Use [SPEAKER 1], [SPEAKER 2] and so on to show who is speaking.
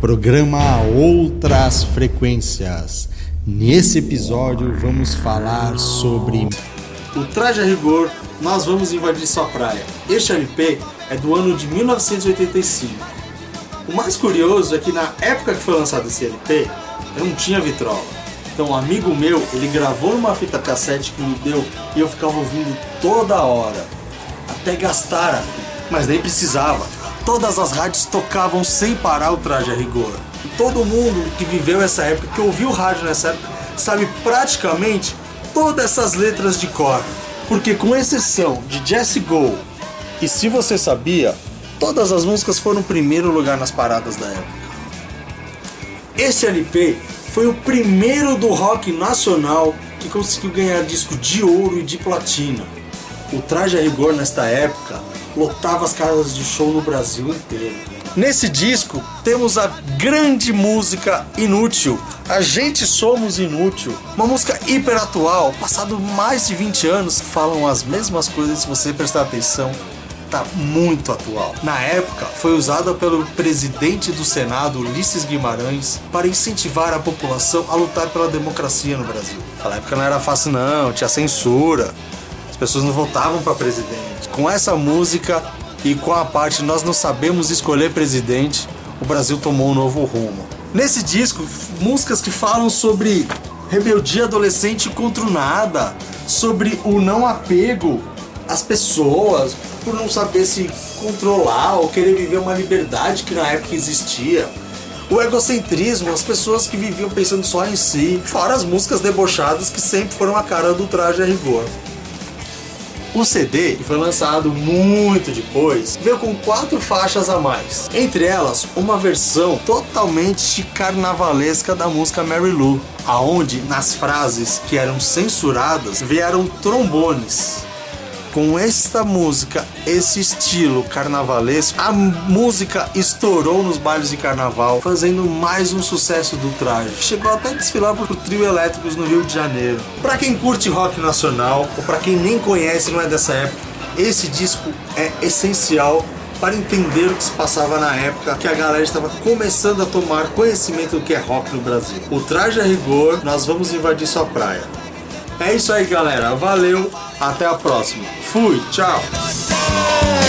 [SPEAKER 1] Programa Outras Frequências. Nesse episódio vamos falar sobre
[SPEAKER 2] o Traje a Rigor, nós vamos invadir sua praia. Este LP é do ano de 1985. O mais curioso é que na época que foi lançado esse LP, eu não tinha vitrola. Então um amigo meu, ele gravou numa fita cassete que me deu e eu ficava ouvindo toda hora, até gastar a. Mas nem precisava. Todas as rádios tocavam sem parar o Traje a Rigor. E todo mundo que viveu essa época, que ouviu rádio nessa época, sabe praticamente todas essas letras de cor. Porque com exceção de Jesse Go e Se Você Sabia, todas as músicas foram primeiro lugar nas paradas da época. Esse LP foi o primeiro do rock nacional que conseguiu ganhar disco de ouro e de platina. O Traje a Rigor nesta época lotava as casas de show no Brasil inteiro. Nesse disco temos a grande música Inútil, A Gente Somos Inútil, uma música hiper atual, passado mais de 20 anos, falam as mesmas coisas se você prestar atenção. Tá muito atual. Na época, foi usada pelo presidente do Senado, Ulisses Guimarães, para incentivar a população a lutar pela democracia no Brasil. Naquela época não era fácil, não, tinha censura, as pessoas não votavam para presidente. Com essa música, e com a parte Nós Não Sabemos Escolher Presidente, o Brasil tomou um novo rumo. Nesse disco, músicas que falam sobre rebeldia adolescente contra o nada, sobre o não apego às pessoas, por não saber se controlar ou querer viver uma liberdade que na época existia. O egocentrismo, as pessoas que viviam pensando só em si, fora as músicas debochadas que sempre foram a cara do traje a rigor. O CD, que foi lançado muito depois, veio com quatro faixas a mais. Entre elas, uma versão totalmente carnavalesca da música Mary Lou, aonde nas frases que eram censuradas vieram trombones com esta música, esse estilo carnavalesco, a música estourou nos bailes de carnaval, fazendo mais um sucesso do traje. Chegou até a desfilar por trio elétricos no Rio de Janeiro. Para quem curte rock nacional, ou para quem nem conhece, não é dessa época, esse disco é essencial para entender o que se passava na época que a galera estava começando a tomar conhecimento do que é rock no Brasil. O traje a rigor, nós vamos invadir sua praia. É isso aí, galera. Valeu. Até a próxima. Fui. Tchau.